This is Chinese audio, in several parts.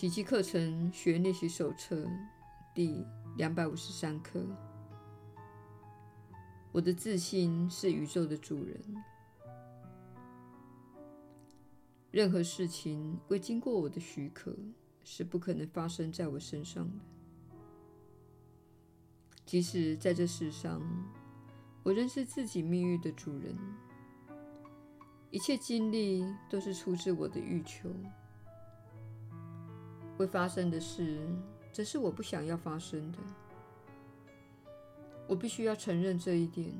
奇迹课程学练习手册第两百五十三课。我的自信是宇宙的主人。任何事情未经过我的许可，是不可能发生在我身上的。即使在这世上，我仍是自己命运的主人。一切经历都是出自我的欲求。会发生的事，则是我不想要发生的。我必须要承认这一点，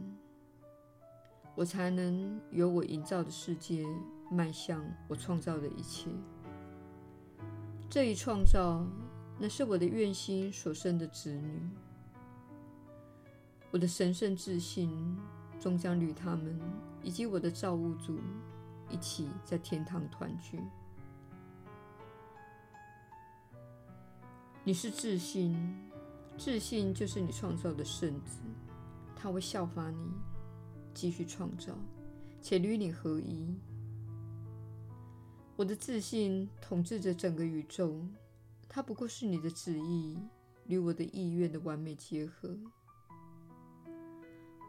我才能由我营造的世界迈向我创造的一切。这一创造，乃是我的愿心所生的子女。我的神圣自信终将与他们以及我的造物主一起在天堂团聚。你是自信，自信就是你创造的圣子，他会效法你，继续创造，且与你合一。我的自信统治着整个宇宙，它不过是你的旨意与我的意愿的完美结合。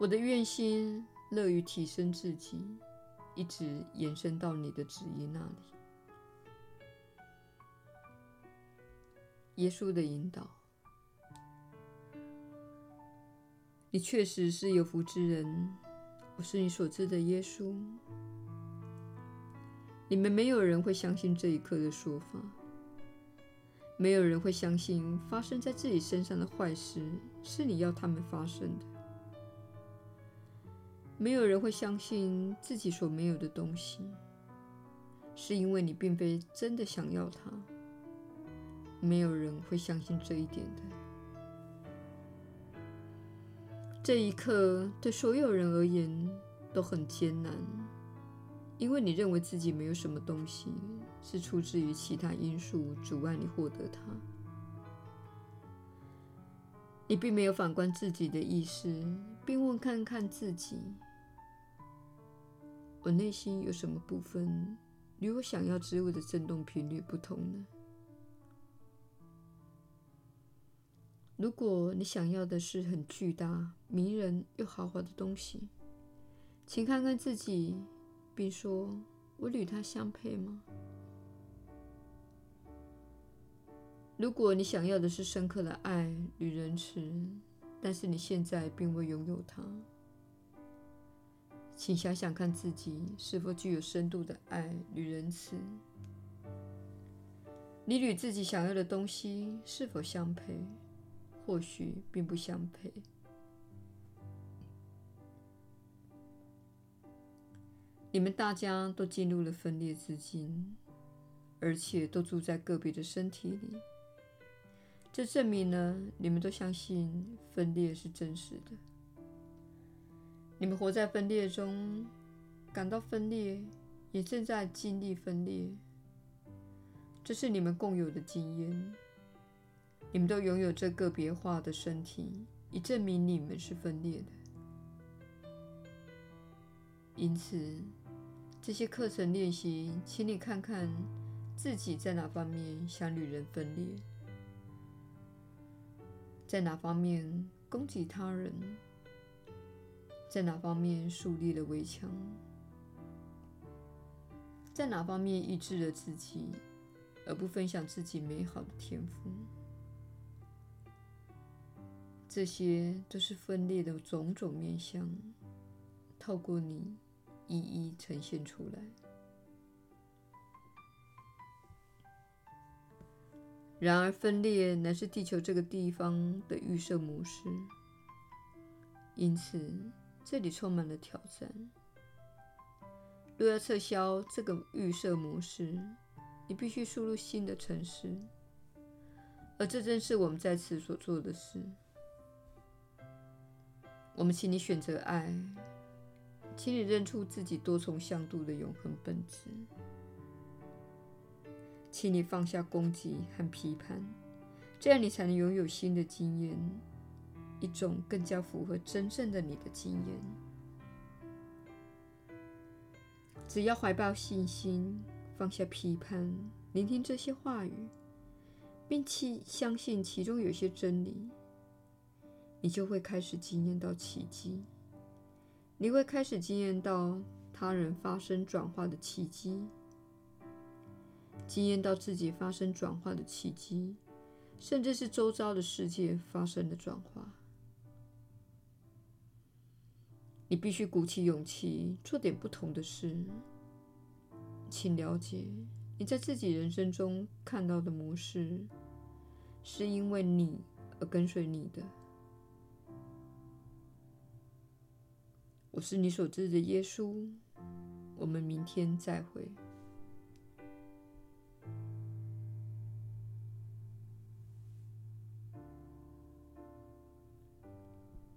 我的愿心乐于提升自己，一直延伸到你的旨意那里。耶稣的引导，你确实是有福之人。我是你所知的耶稣。你们没有人会相信这一刻的说法，没有人会相信发生在自己身上的坏事是你要他们发生的，没有人会相信自己所没有的东西，是因为你并非真的想要它。没有人会相信这一点的。这一刻对所有人而言都很艰难，因为你认为自己没有什么东西是出自于其他因素阻碍你获得它。你并没有反观自己的意识，并问看看自己：我内心有什么部分与我想要之物的振动频率不同呢？如果你想要的是很巨大、迷人又豪华的东西，请看看自己，并说：“我与它相配吗？”如果你想要的是深刻的爱与仁慈，但是你现在并未拥有它，请想想看自己是否具有深度的爱与仁慈。你与自己想要的东西是否相配？或许并不相配。你们大家都进入了分裂之境，而且都住在个别的身体里。这证明了你们都相信分裂是真实的。你们活在分裂中，感到分裂，也正在经历分裂。这是你们共有的经验。你们都拥有这个别化的身体，以证明你们是分裂的。因此，这些课程练习，请你看看自己在哪方面想与人分裂，在哪方面攻击他人，在哪方面树立了围墙，在哪方面抑制了自己，而不分享自己美好的天赋。这些都是分裂的种种面向，透过你一一呈现出来。然而，分裂乃是地球这个地方的预设模式，因此这里充满了挑战。若要撤销这个预设模式，你必须输入新的程式，而这正是我们在此所做的事。我们请你选择爱，请你认出自己多重向度的永恒本质，请你放下攻击和批判，这样你才能拥有新的经验，一种更加符合真正的你的经验。只要怀抱信心，放下批判，聆听这些话语，并且相信其中有些真理，你就会开始经验到奇迹。你会开始经验到他人发生转化的奇迹，经验到自己发生转化的奇迹，甚至是周遭的世界发生的转化。你必须鼓起勇气做点不同的事。请了解，你在自己人生中看到的模式，是因为你而跟随你的。我是你所知的耶稣。我们明天再会。